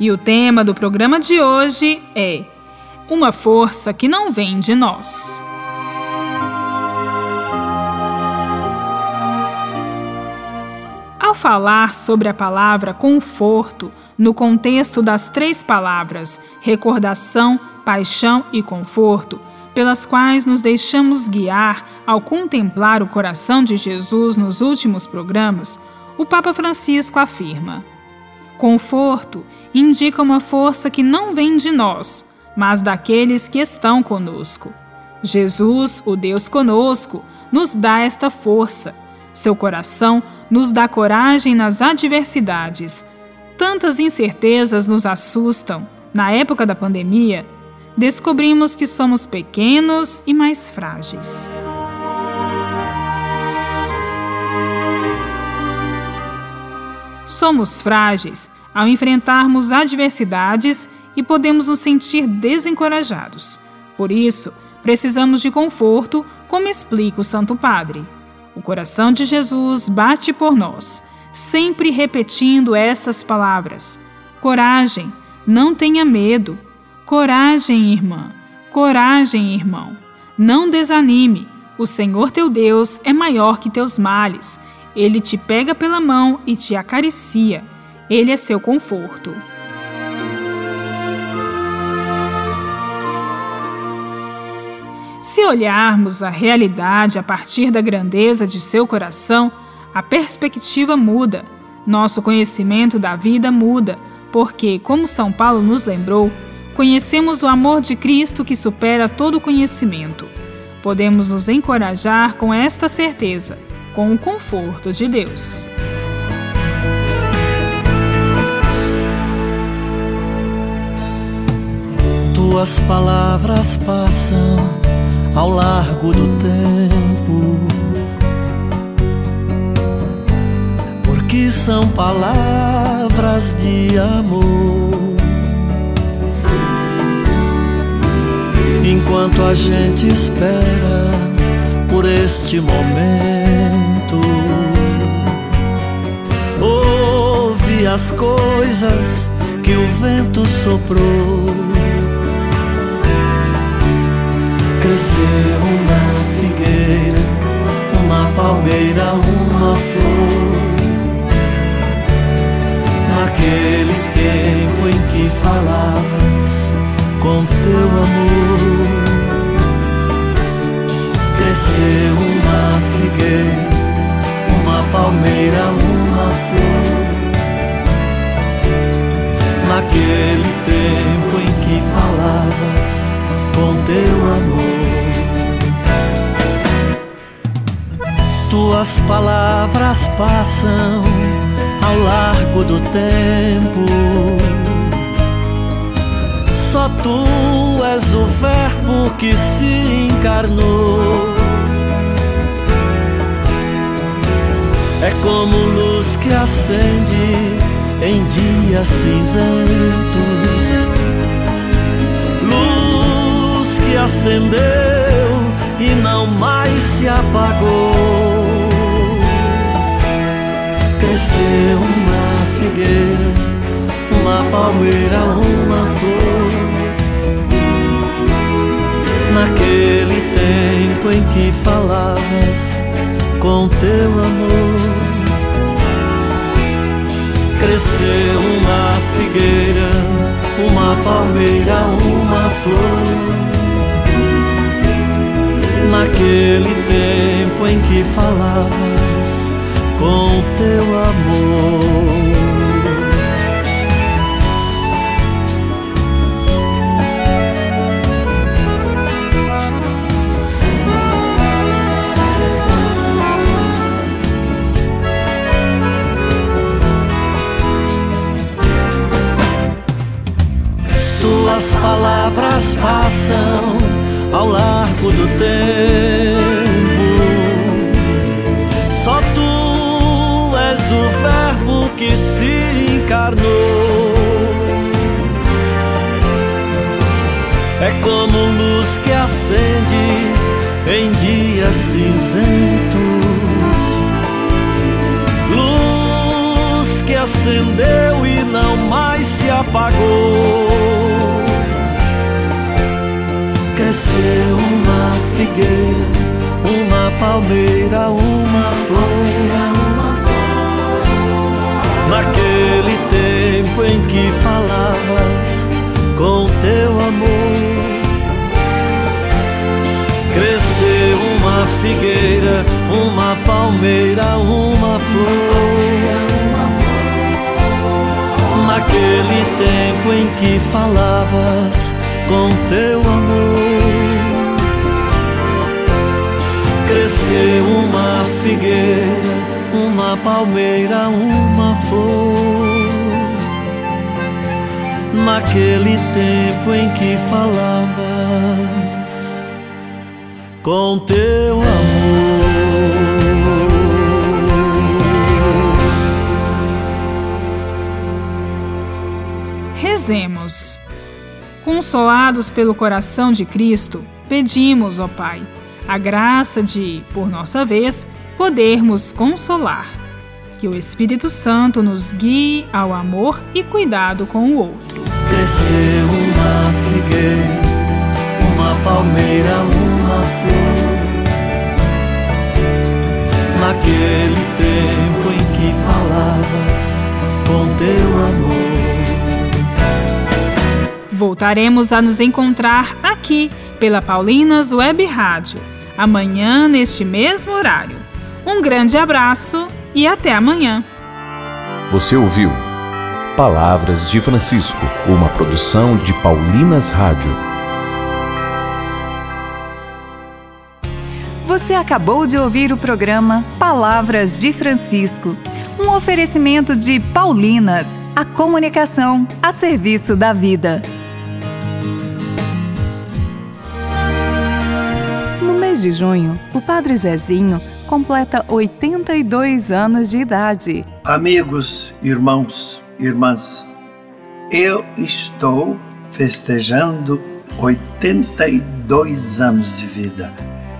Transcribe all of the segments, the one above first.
E o tema do programa de hoje é Uma força que não vem de nós. Ao falar sobre a palavra conforto, no contexto das três palavras recordação, paixão e conforto, pelas quais nos deixamos guiar ao contemplar o coração de Jesus nos últimos programas, o Papa Francisco afirma: Conforto indica uma força que não vem de nós, mas daqueles que estão conosco. Jesus, o Deus conosco, nos dá esta força. Seu coração nos dá coragem nas adversidades. Tantas incertezas nos assustam. Na época da pandemia, descobrimos que somos pequenos e mais frágeis. Somos frágeis ao enfrentarmos adversidades e podemos nos sentir desencorajados. Por isso, precisamos de conforto, como explica o Santo Padre. O coração de Jesus bate por nós, sempre repetindo essas palavras: Coragem, não tenha medo. Coragem, irmã. Coragem, irmão. Não desanime. O Senhor teu Deus é maior que teus males. Ele te pega pela mão e te acaricia ele é seu conforto. Se olharmos a realidade a partir da grandeza de seu coração, a perspectiva muda, nosso conhecimento da vida muda, porque, como São Paulo nos lembrou, conhecemos o amor de Cristo que supera todo conhecimento. Podemos nos encorajar com esta certeza, com o conforto de Deus. Tuas palavras passam ao largo do tempo, porque são palavras de amor. Enquanto a gente espera por este momento, ouve as coisas que o vento soprou cresceu uma figueira, uma palmeira, uma flor. Naquele tempo em que falavas com teu amor, cresceu uma figueira, palmeira, uma flor. Naquele tempo em que falavas com teu amor. Tuas palavras passam ao largo do tempo. Só tu és o Verbo que se encarnou. Como luz que acende em dias cinzentos que acendeu e não mais se apagou. Cresceu uma figueira, uma palmeira, uma flor. Naquele tempo em que falavas com teu amor. Cresceu uma figueira, uma palmeira, uma flor naquele tempo em que falavas com teu amor. Palavras passam ao largo do tempo. Só tu és o Verbo que se encarnou. É como luz que acende em dias cinzentos. Luz que acendeu e não mais se apagou. Cresceu uma figueira, uma palmeira, uma flor. Naquele tempo em que falavas com teu amor Cresceu uma figueira, uma palmeira, uma flor. Naquele tempo em que falavas com teu amor, palmeira, uma flor. Naquele tempo em que falavas com teu amor. Rezemos. Consolados pelo coração de Cristo, pedimos, ó Pai, a graça de, por nossa vez, podermos consolar. Que o Espírito Santo nos guie ao amor e cuidado com o outro. Cresceu uma figueira uma palmeira, uma flor. Naquele tempo em que falavas com teu amor. Voltaremos a nos encontrar aqui pela Paulinas Web Rádio, amanhã neste mesmo horário. Um grande abraço e até amanhã. Você ouviu Palavras de Francisco, uma produção de Paulinas Rádio. Você acabou de ouvir o programa Palavras de Francisco, um oferecimento de Paulinas, a comunicação a serviço da vida. No mês de junho, o Padre Zezinho completa 82 anos de idade. Amigos, irmãos, irmãs, eu estou festejando 82 anos de vida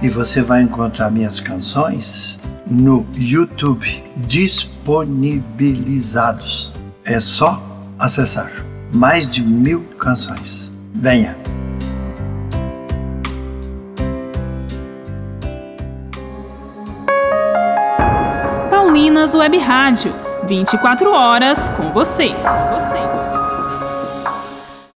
e você vai encontrar minhas canções no YouTube disponibilizados. É só acessar. Mais de mil canções. Venha! Paulinas Web Rádio 24 horas com você. Com você.